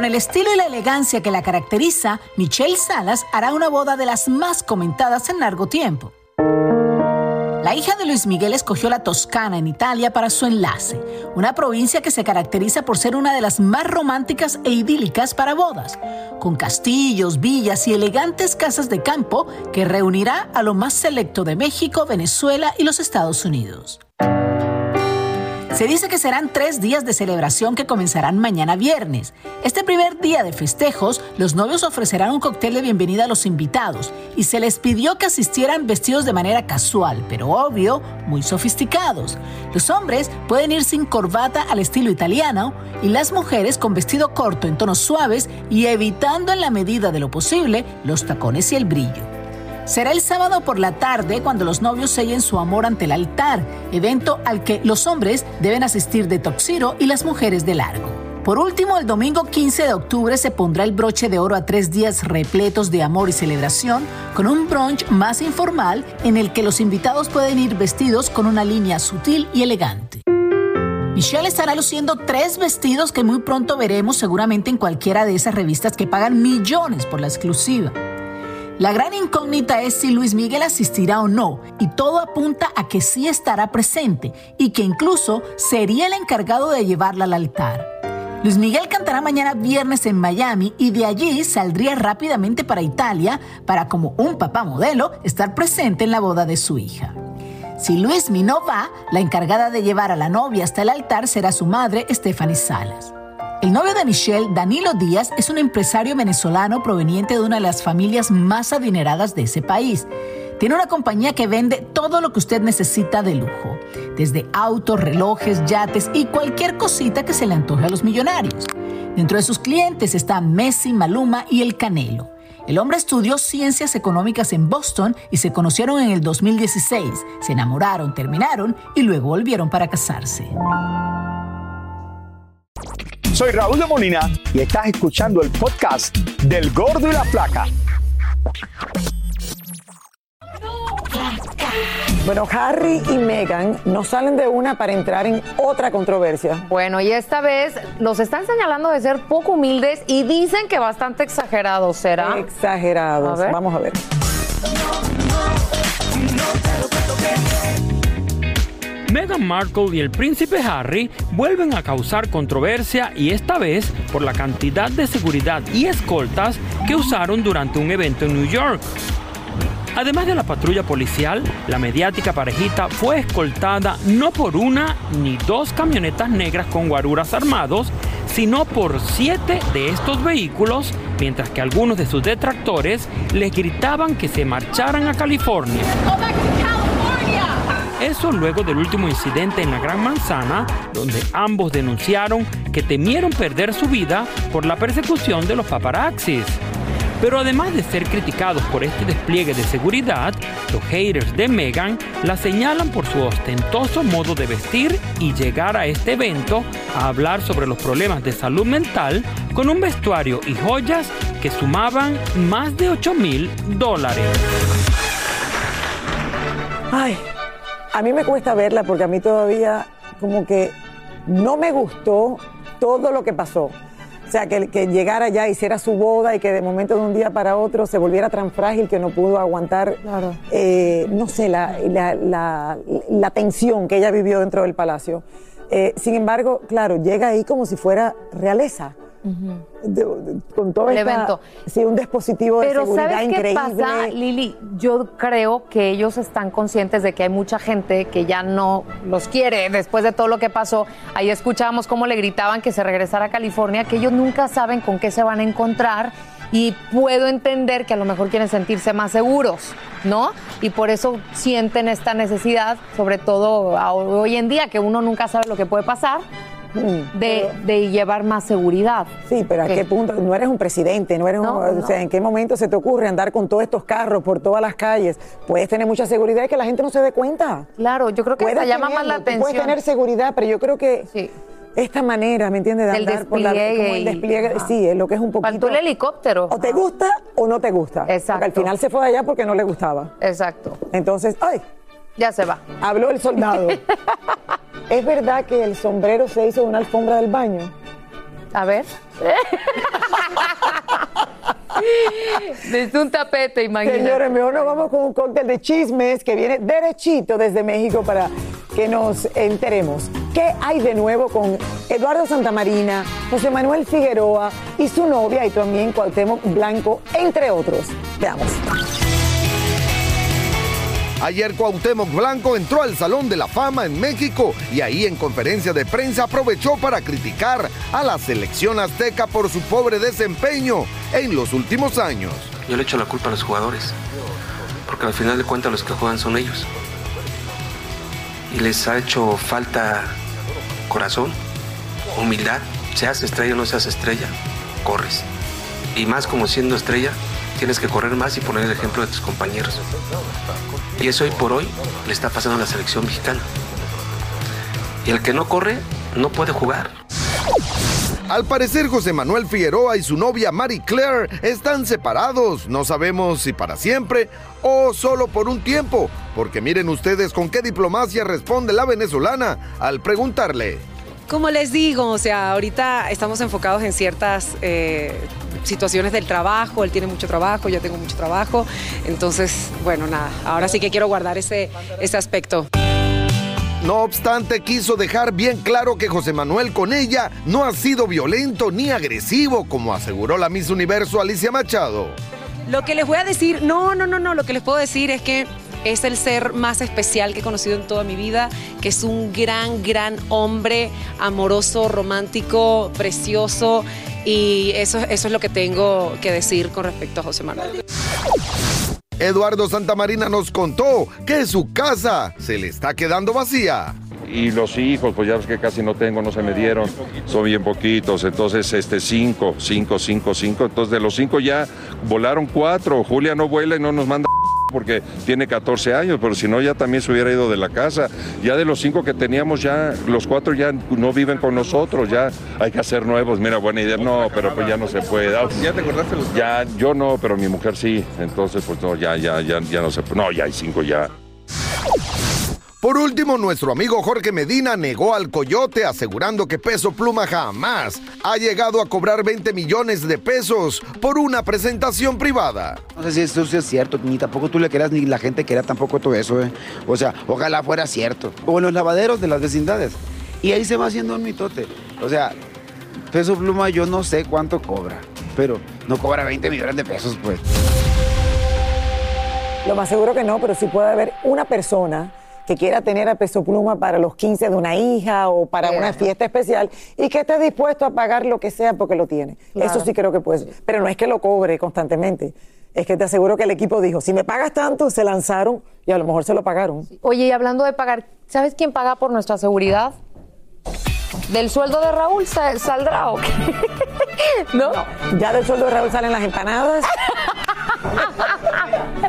Con el estilo y la elegancia que la caracteriza, Michelle Salas hará una boda de las más comentadas en largo tiempo. La hija de Luis Miguel escogió la Toscana en Italia para su enlace, una provincia que se caracteriza por ser una de las más románticas e idílicas para bodas, con castillos, villas y elegantes casas de campo que reunirá a lo más selecto de México, Venezuela y los Estados Unidos. Se dice que serán tres días de celebración que comenzarán mañana viernes. Este primer día de festejos, los novios ofrecerán un cóctel de bienvenida a los invitados y se les pidió que asistieran vestidos de manera casual, pero obvio, muy sofisticados. Los hombres pueden ir sin corbata al estilo italiano y las mujeres con vestido corto en tonos suaves y evitando en la medida de lo posible los tacones y el brillo. Será el sábado por la tarde cuando los novios sellen su amor ante el altar, evento al que los hombres deben asistir de toxiro y las mujeres de largo. Por último, el domingo 15 de octubre se pondrá el broche de oro a tres días repletos de amor y celebración, con un brunch más informal en el que los invitados pueden ir vestidos con una línea sutil y elegante. Michelle estará luciendo tres vestidos que muy pronto veremos seguramente en cualquiera de esas revistas que pagan millones por la exclusiva. La gran incógnita es si Luis Miguel asistirá o no, y todo apunta a que sí estará presente y que incluso sería el encargado de llevarla al altar. Luis Miguel cantará mañana viernes en Miami y de allí saldría rápidamente para Italia para, como un papá modelo, estar presente en la boda de su hija. Si Luis no va, la encargada de llevar a la novia hasta el altar será su madre, Stephanie Salas. El novio de Michelle, Danilo Díaz, es un empresario venezolano proveniente de una de las familias más adineradas de ese país. Tiene una compañía que vende todo lo que usted necesita de lujo, desde autos, relojes, yates y cualquier cosita que se le antoje a los millonarios. Dentro de sus clientes están Messi, Maluma y El Canelo. El hombre estudió ciencias económicas en Boston y se conocieron en el 2016. Se enamoraron, terminaron y luego volvieron para casarse. Soy Raúl de Molina y estás escuchando el podcast del Gordo y la Flaca. Bueno, Harry y Meghan no salen de una para entrar en otra controversia. Bueno, y esta vez los están señalando de ser poco humildes y dicen que bastante exagerados, ¿será? Exagerados. A. Vamos a ver. Meghan Markle y el príncipe Harry vuelven a causar controversia y esta vez por la cantidad de seguridad y escoltas que usaron durante un evento en New York. Además de la patrulla policial, la mediática parejita fue escoltada no por una ni dos camionetas negras con guaruras armados, sino por siete de estos vehículos, mientras que algunos de sus detractores les gritaban que se marcharan a California. Eso luego del último incidente en la Gran Manzana, donde ambos denunciaron que temieron perder su vida por la persecución de los paparazzis. Pero además de ser criticados por este despliegue de seguridad, los haters de Meghan la señalan por su ostentoso modo de vestir y llegar a este evento a hablar sobre los problemas de salud mental con un vestuario y joyas que sumaban más de 8 mil dólares. Ay, a mí me cuesta verla porque a mí todavía como que no me gustó todo lo que pasó. O sea, que, que llegara ya, hiciera su boda y que de momento de un día para otro se volviera tan frágil que no pudo aguantar, eh, no sé, la, la, la- la tensión que ella vivió dentro del palacio. Eh, sin embargo, claro, llega ahí como si fuera realeza. De- de- con todo evento. Sí, un dispositivo de Pero seguridad ¿sabes qué increíble. pasa, Lili? Yo creo que ellos están conscientes de que hay mucha gente que ya no los quiere después de todo lo que pasó. Ahí escuchábamos cómo le gritaban que se regresara a California, que ellos nunca saben con qué se van a encontrar y puedo entender que a lo mejor quieren sentirse más seguros, ¿no? Y por eso sienten esta necesidad, sobre todo hoy en día, que uno nunca sabe lo que puede pasar, de, de llevar más seguridad. Sí, pero ¿a qué punto? No eres un presidente, no eres un- No, o sea, ¿en qué momento se te ocurre andar con todos estos carros por todas las calles? Puedes tener mucha seguridad y que la gente no se dé cuenta. Claro, yo creo que hasta llama más la tú Puedes atención. tener seguridad, pero yo creo que esta manera, ¿me entiendes? De Del andar por la como el despliegue, sí, es lo que es un poquito. Faltó el helicóptero. O te gusta o no te gusta. Exacto. Porque al final se fue de allá porque no le gustaba. Exacto. Entonces, ¡ay! Ya se va. Habló el soldado. ¿Es verdad que el sombrero se hizo de una alfombra del baño? A ver. Desde un tapete, imagínate. Señores, mejor nos vamos con un cóctel de chismes que viene derechito desde México para que nos enteremos. ¿Qué hay de nuevo con Eduardo Santamarina, José Manuel Figueroa y su novia y también Cuauhtémoc Blanco, entre otros? Veamos. Ayer Cuauhtémoc Blanco entró al Salón de la Fama en México y ahí en conferencia de prensa aprovechó para criticar a la selección azteca por su pobre desempeño en los últimos años. Yo le echo la culpa a los jugadores, porque al final de cuentas los que juegan son ellos. Y les ha hecho falta corazón, humildad. Seas estrella o no seas estrella, corres. Y más como siendo estrella, tienes que correr más y poner el ejemplo de tus compañeros. Y eso hoy por hoy le está pasando a la selección mexicana. Y el que no corre, no puede jugar. Al parecer José Manuel Figueroa y su novia Marie Claire están separados, no sabemos si para siempre o solo por un tiempo, porque miren ustedes con qué diplomacia responde la venezolana al preguntarle. Como les digo, o sea, ahorita estamos enfocados en ciertas eh, situaciones del trabajo, él tiene mucho trabajo, yo tengo mucho trabajo, entonces, bueno, nada, ahora sí que quiero guardar ese, ese aspecto. No obstante, quiso dejar bien claro que José Manuel con ella no ha sido violento ni agresivo, como aseguró la Miss Universo Alicia Machado. Lo que les voy a decir, no, no, no, no, lo que les puedo decir es que es el ser más especial que he conocido en toda mi vida, que es un gran, gran hombre, amoroso, romántico, precioso, y eso, eso es lo que tengo que decir con respecto a José Manuel. Eduardo Santamarina nos contó que su casa se le está quedando vacía. Y los hijos, pues ya ves que casi no tengo, no se me dieron, son bien poquitos, entonces este cinco, cinco, cinco, cinco, entonces de los cinco ya volaron cuatro, Julia no vuela y no nos manda porque tiene 14 años, pero si no ya también se hubiera ido de la casa. Ya de los cinco que teníamos, ya los cuatro ya no viven con nosotros, ya hay que hacer nuevos. Mira, buena idea, no, pero pues ya no se puede. ¿Ya te acordaste? Ya, yo no, pero mi mujer sí, entonces pues no, ya, ya, ya, ya no se puede. No, ya hay cinco ya. Por último, nuestro amigo Jorge Medina negó al coyote asegurando que Peso Pluma jamás ha llegado a cobrar 20 millones de pesos por una presentación privada. No sé si eso sí es cierto, ni tampoco tú le creas, ni la gente quiera tampoco todo eso, ¿eh? O sea, ojalá fuera cierto. O en los lavaderos de las vecindades. Y ahí se va haciendo un mitote. O sea, Peso Pluma yo no sé cuánto cobra, pero no cobra 20 millones de pesos, pues. Lo más seguro que no, pero sí puede haber una persona que quiera tener a peso pluma para los 15 de una hija o para una fiesta especial y que esté dispuesto a pagar lo que sea porque lo tiene. Claro. Eso sí creo que puede. Pero no es que lo cobre constantemente. Es que te aseguro que el equipo dijo, si me pagas tanto, se lanzaron y a lo mejor se lo pagaron. Oye, y hablando de pagar, ¿sabes quién paga por nuestra seguridad? ¿Del sueldo de Raúl sa- saldrá o qué? ¿No? Ya del sueldo de Raúl salen las empanadas,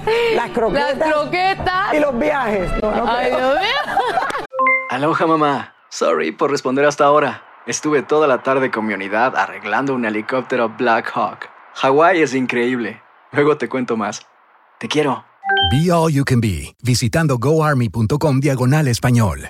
las croquetas, Las croquetas. y los viajes. No, no Ay. Dios mío. Aloha mamá. Sorry por responder hasta ahora. Estuve toda la tarde con mi unidad arreglando un helicóptero Black Hawk. Hawái es increíble. Luego te cuento más. Te quiero. Be All You Can Be, visitando goarmy.com diagonal español.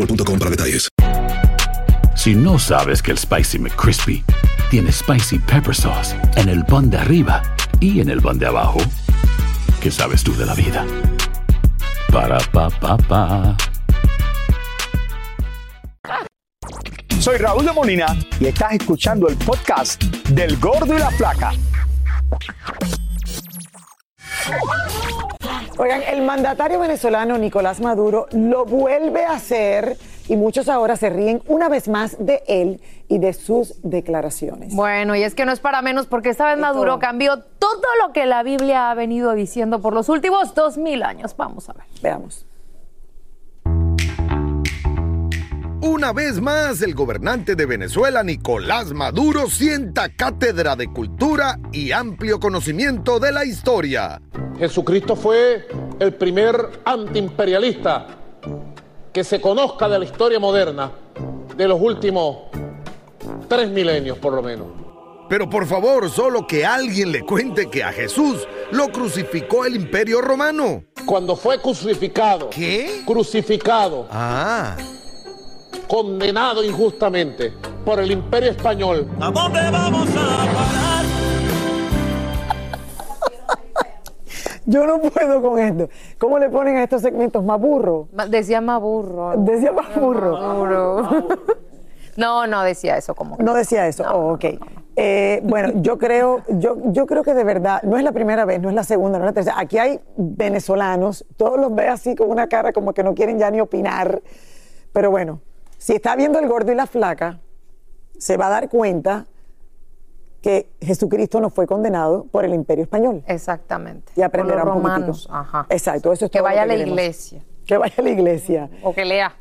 boostmobile.com para detalles. Si no sabes que el Spicy McCrispy tiene Spicy Pepper Sauce en el pan de arriba y en el pan de abajo, ¿qué sabes tú de la vida? Para, pa, pa, pa. Soy Raúl de Molina y estás escuchando el podcast del Gordo y la Flaca. Oigan, el mandatario venezolano Nicolás Maduro lo vuelve a hacer y muchos ahora se ríen una vez más de él y de sus declaraciones. Bueno, y es que no es para menos porque esta vez Maduro cambió todo lo que la Biblia ha venido diciendo por los últimos dos mil años. Vamos a ver. Veamos. Una vez más, el gobernante de Venezuela, Nicolás Maduro, sienta cátedra de cultura y amplio conocimiento de la historia. Jesucristo fue el primer antiimperialista que se conozca de la historia moderna de los últimos tres milenios por lo menos. Pero por favor, solo que alguien le cuente que a Jesús lo crucificó el imperio romano. Cuando fue crucificado. ¿Qué? Crucificado. Ah. Condenado injustamente por el imperio español. ¿A dónde vamos a parar? Yo no puedo con esto. ¿Cómo le ponen a estos segmentos más burro? Ma- Decía más burro. Decía más burro. No, no decía eso como. No decía eso. Oh, ok. Eh, bueno, yo creo, yo, yo creo que de verdad, no es la primera vez, no es la segunda, no es la tercera. Aquí hay venezolanos, todos los ve así con una cara como que no quieren ya ni opinar. Pero bueno, si está viendo el gordo y la flaca, se va a dar cuenta que Jesucristo no fue condenado por el imperio español. Exactamente. Y aprenderá Por los un poquitito. romanos, ajá. Exacto, eso es Que todo lo vaya a la queremos. iglesia. Que vaya a la iglesia. O que lea.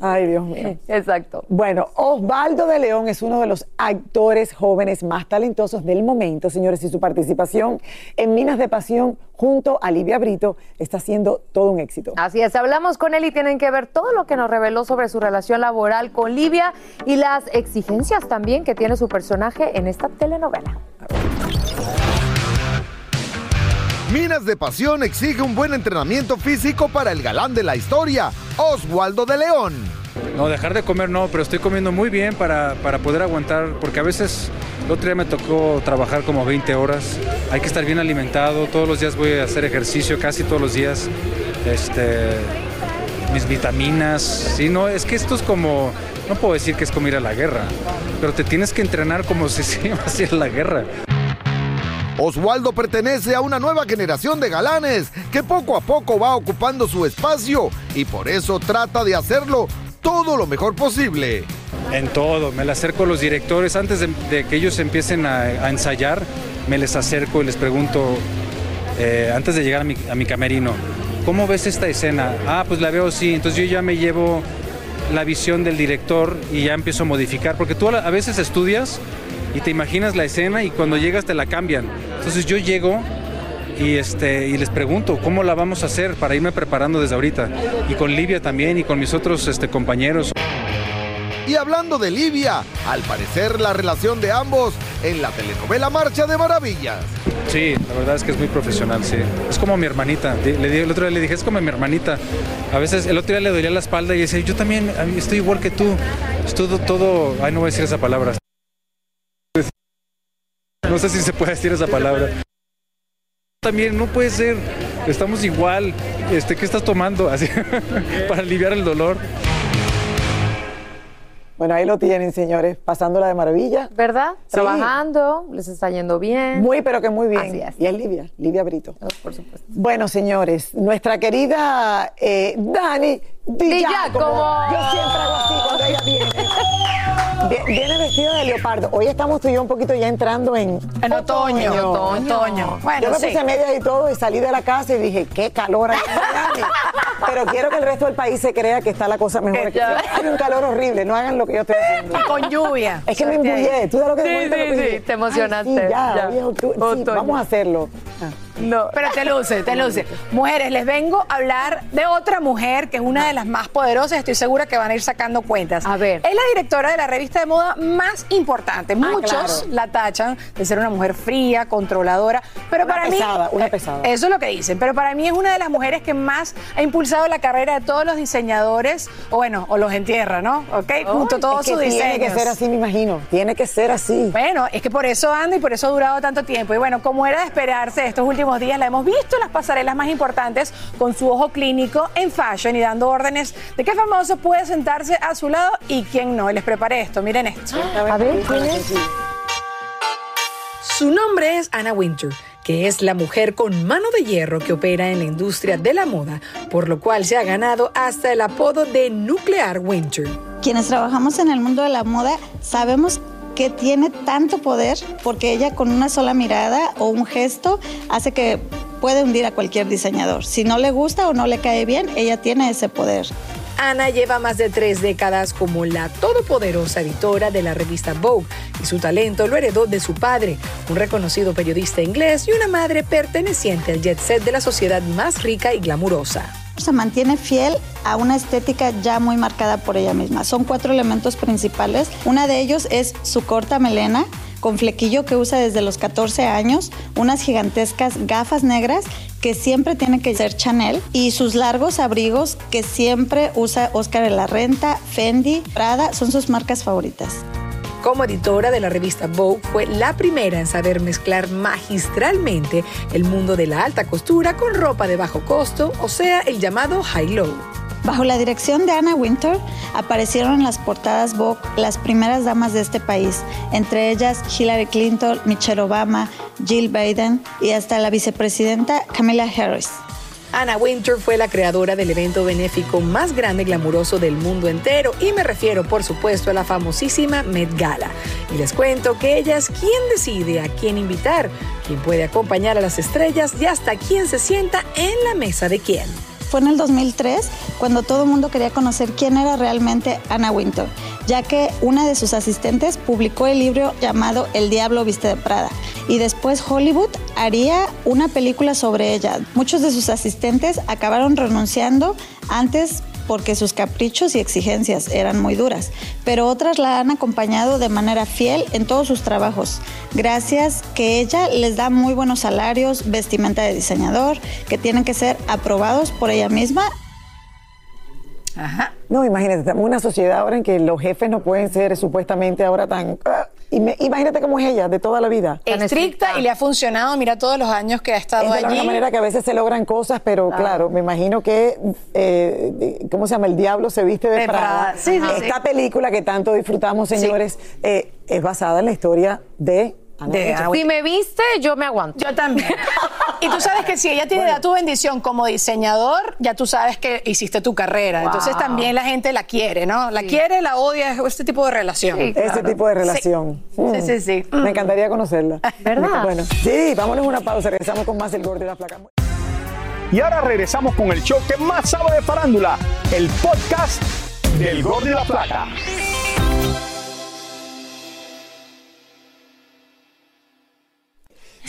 Ay, Dios mío. Exacto. Bueno, Osvaldo de León es uno de los actores jóvenes más talentosos del momento, señores, y su participación en Minas de Pasión junto a Livia Brito está siendo todo un éxito. Así es, hablamos con él y tienen que ver todo lo que nos reveló sobre su relación laboral con Livia y las exigencias también que tiene su personaje en esta telenovela. Minas de Pasión exige un buen entrenamiento físico para el galán de la historia, Oswaldo de León. No, dejar de comer no, pero estoy comiendo muy bien para, para poder aguantar, porque a veces el otro día me tocó trabajar como 20 horas. Hay que estar bien alimentado, todos los días voy a hacer ejercicio, casi todos los días. Este, mis vitaminas, sí, no, es que esto es como, no puedo decir que es como ir a la guerra, pero te tienes que entrenar como si se iba a a la guerra. Oswaldo pertenece a una nueva generación de galanes que poco a poco va ocupando su espacio y por eso trata de hacerlo todo lo mejor posible. En todo, me le acerco a los directores antes de, que ellos empiecen a, ensayar, me les acerco y les pregunto, eh, antes de llegar a mi, camerino, ¿cómo ves esta escena? Ah, pues la veo así, entonces yo ya me llevo la visión del director y ya empiezo a modificar, porque tú a veces estudias y te imaginas la escena y cuando llegas te la cambian. Entonces yo llego y, este, y les pregunto cómo la vamos a hacer para irme preparando desde ahorita. Y con Livia también y con mis otros este, compañeros. Y hablando de Livia, al parecer la relación de ambos en la telenovela Marcha de Maravillas. Sí, la verdad es que es muy profesional, sí. Es como mi hermanita. Le el otro día le dije, es como mi hermanita. A veces, el otro día le dolía la espalda y decía, yo también estoy igual que tú. Es todo, todo, ay, no voy a decir esa palabra. No sé si se puede decir esa palabra. También no puede ser. Estamos igual. Este, ¿qué estás tomando? Así, para aliviar el dolor. Bueno, ahí lo tienen, señores, pasándola de maravilla. ¿Verdad? Sí. Trabajando, les está yendo bien. Muy, pero que muy bien. Así es. Y es Livia, Livia Brito. por supuesto. Bueno, señores, nuestra querida eh, Dani Di Di Giacomo. Giacomo. Yo siempre Viene vestida de leopardo. Hoy estamos tú y yo un poquito ya entrando en, En otoño, otoño. otoño. Bueno, yo me sí. puse medias y todo y salí de la casa y dije, qué calor en Miami. Pero quiero que el resto del país se crea que está la cosa mejor. que hay un calor horrible, no hagan lo que yo estoy haciendo. Y con lluvia. Es que me embullé. ¿Tú sabes lo que Sí, después sí, sí, te emocionaste, Ay, sí, ya, ya. es octu- sí, vamos a hacerlo. Ah. No. Pero te luce, te luce. Mujeres, les vengo a hablar de otra mujer que es una de las más poderosas. Estoy segura que van a ir sacando cuentas. A ver. Es la directora de la revista de moda más importante. Muchos claro. la tachan de ser una mujer fría, controladora. Pero Una para pesada, mí. una eh, pesada. Eso es lo que dicen. Pero para mí es una de las mujeres que más ha impulsado la carrera de todos los diseñadores. O bueno, o los entierra, ¿no? ¿Ok? Junto a todos sus diseños. Tiene que ser así, me imagino. Tiene que ser así. Bueno, es que por eso anda y por eso ha durado tanto tiempo. Y bueno, como era de esperarse, estos últimos días la hemos visto en las pasarelas más importantes con su ojo clínico en fashion y dando órdenes de qué famoso puede sentarse a su lado y quién no. Y les preparé esto, miren esto. A ver, ¿quién es? Su nombre es Anna Winter, que es la mujer con mano de hierro que opera en la industria de la moda, por lo cual se ha ganado hasta el apodo de Nuclear Winter. Quienes trabajamos en el mundo de la moda sabemos que tiene tanto poder porque ella con una sola mirada o un gesto hace que puede hundir a cualquier diseñador. Si no le gusta o no le cae bien, ella tiene ese poder. Ana lleva más de tres décadas como la todopoderosa editora de la revista Vogue y su talento lo heredó de su padre, un reconocido periodista inglés y una madre perteneciente al jet set de la sociedad más rica y glamurosa. Se mantiene fiel a una estética ya muy marcada por ella misma. Son cuatro elementos principales. Una de ellos es su corta melena con flequillo que usa desde los 14 años, unas gigantescas gafas negras que siempre tiene que ser Chanel y sus largos abrigos que siempre usa Oscar de la Renta, Fendi, Prada, son sus marcas favoritas. Como editora de la revista Vogue, fue la primera en saber mezclar magistralmente el mundo de la alta costura con ropa de bajo costo, o sea, el llamado high-low. Bajo la dirección de Anna Winter aparecieron en las portadas Vogue las primeras damas de este país, entre ellas Hillary Clinton, Michelle Obama, Jill Biden y hasta la vicepresidenta Kamala Harris. Anna Winter fue la creadora del evento benéfico más grande y glamuroso del mundo entero y me refiero por supuesto a la famosísima Met Gala. Y les cuento que ella es quien decide a quién invitar, quién puede acompañar a las estrellas y hasta quién se sienta en la mesa de quién. Fue en el 2003 cuando todo el mundo quería conocer quién era realmente Anna Wintour, ya que una de sus asistentes publicó el libro llamado El Diablo Viste de Prada y después Hollywood haría una película sobre ella. Muchos de sus asistentes acabaron renunciando antes porque sus caprichos y exigencias eran muy duras, pero otras la han acompañado de manera fiel en todos sus trabajos, gracias que ella les da muy buenos salarios, vestimenta de diseñador, que tienen que ser aprobados por ella misma. Ajá. No, imagínate, estamos en una sociedad ahora en que los jefes no pueden ser supuestamente ahora tan... y me- imagínate cómo es ella, de toda la vida. Estricta y le ha funcionado, mira todos los años que ha estado Es de la allí. manera que a veces se logran cosas, pero claro, me imagino que, eh, ¿cómo se llama? El diablo se viste de, De Prada. Prada. Sí, sí, Esta sí. película que tanto disfrutamos, señores, eh, es basada en la historia de De Si me viste, yo me aguanto. Yo también. Y tú sabes que si ella tiene da tu bendición como diseñador, ya tú sabes que hiciste tu carrera. Wow. Entonces también la gente la quiere, ¿no? La quiere, la odia, es este tipo de relación. Sí, Ese tipo de relación. Mm. Sí, sí, sí. Me encantaría conocerla. ¿Verdad? Bueno, sí, vámonos a una pausa. Regresamos con más El Gordo y la Flaca. Y ahora regresamos con el show que más sabe de farándula, el podcast del Gol de la Plata.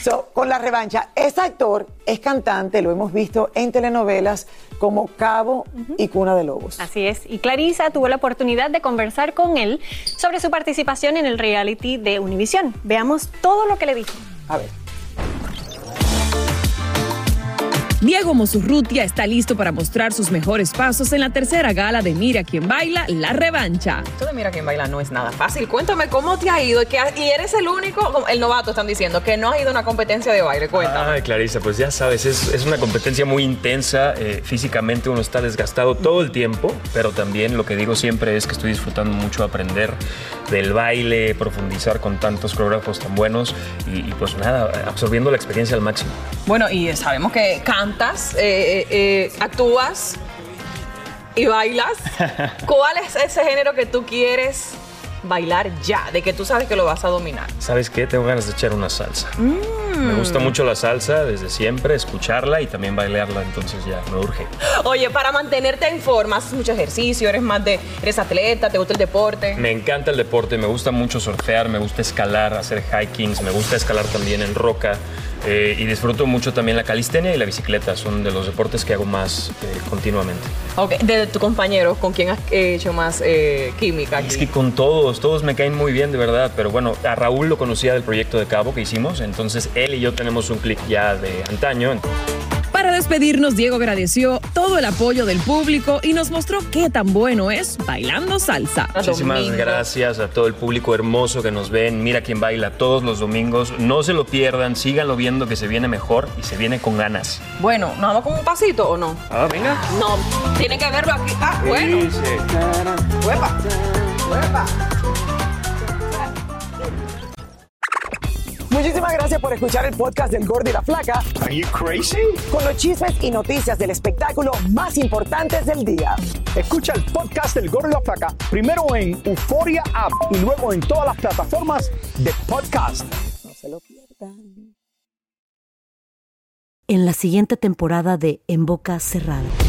So, con la revancha, este actor es cantante, lo hemos visto en telenovelas como Cabo y Cuna de Lobos. Así es. Y Clarisa tuvo la oportunidad de conversar con él sobre su participación en el reality de Univision. Veamos todo lo que le dijo. A ver. Diego Mosurrutia está listo para mostrar sus mejores pasos en la tercera gala de Mira quién baila, la revancha. Esto de Mira quién baila no es nada fácil. Cuéntame cómo te ha ido y, que, y eres el único, el novato están diciendo, que no ha ido a una competencia de baile. Cuéntame. Ay, Clarisa, pues ya sabes, es, es una competencia muy intensa. eh, físicamente uno está desgastado todo el tiempo, pero también lo que digo siempre es que estoy disfrutando mucho aprender del baile, profundizar con tantos coreógrafos tan buenos y, y pues nada, absorbiendo la experiencia al máximo. Bueno, y sabemos que cantas, eh, eh, eh, actúas y bailas. ¿Cuál es ese género que tú quieres bailar ya? De que tú sabes que lo vas a dominar. ¿Sabes qué? Tengo ganas de echar una salsa. Me gusta mucho la salsa desde siempre, escucharla y también bailarla, entonces ya me urge. Oye, para mantenerte en forma, haces mucho ejercicio, eres más de, eres atleta, te gusta el deporte. Me encanta el deporte, me gusta mucho surfear, me gusta escalar, hacer hikings, me gusta escalar también en roca eh, y disfruto mucho también la calistenia y la bicicleta, son de los deportes que hago más eh, continuamente. Ok, de tu compañero, ¿con quién has hecho más eh, química? Es que con todos, todos me caen muy bien de verdad, pero bueno, a Raúl lo conocía del proyecto de Cabo que hicimos, entonces él y yo tenemos un clic ya de antaño. Para despedirnos, Diego agradeció todo el apoyo del público y nos mostró qué tan bueno es bailando salsa. Muchísimas gracias a todo el público hermoso que nos ven. Mira quién baila todos los domingos. No se lo pierdan, síganlo viendo que se viene mejor y se viene con ganas. Bueno, ¿nos vamos con un pasito o no? Ah, venga. No, tiene que verlo aquí. Ah, bueno. Huepa, huepa. Muchísimas gracias por escuchar el podcast del Gordo y la Flaca. Are you crazy? Con los chismes y noticias del espectáculo más importantes del día. Escucha el podcast del Gordo y la Flaca primero en Euforia App y luego en todas las plataformas de podcast. No se lo pierdan. En la siguiente temporada de En Boca Cerrada.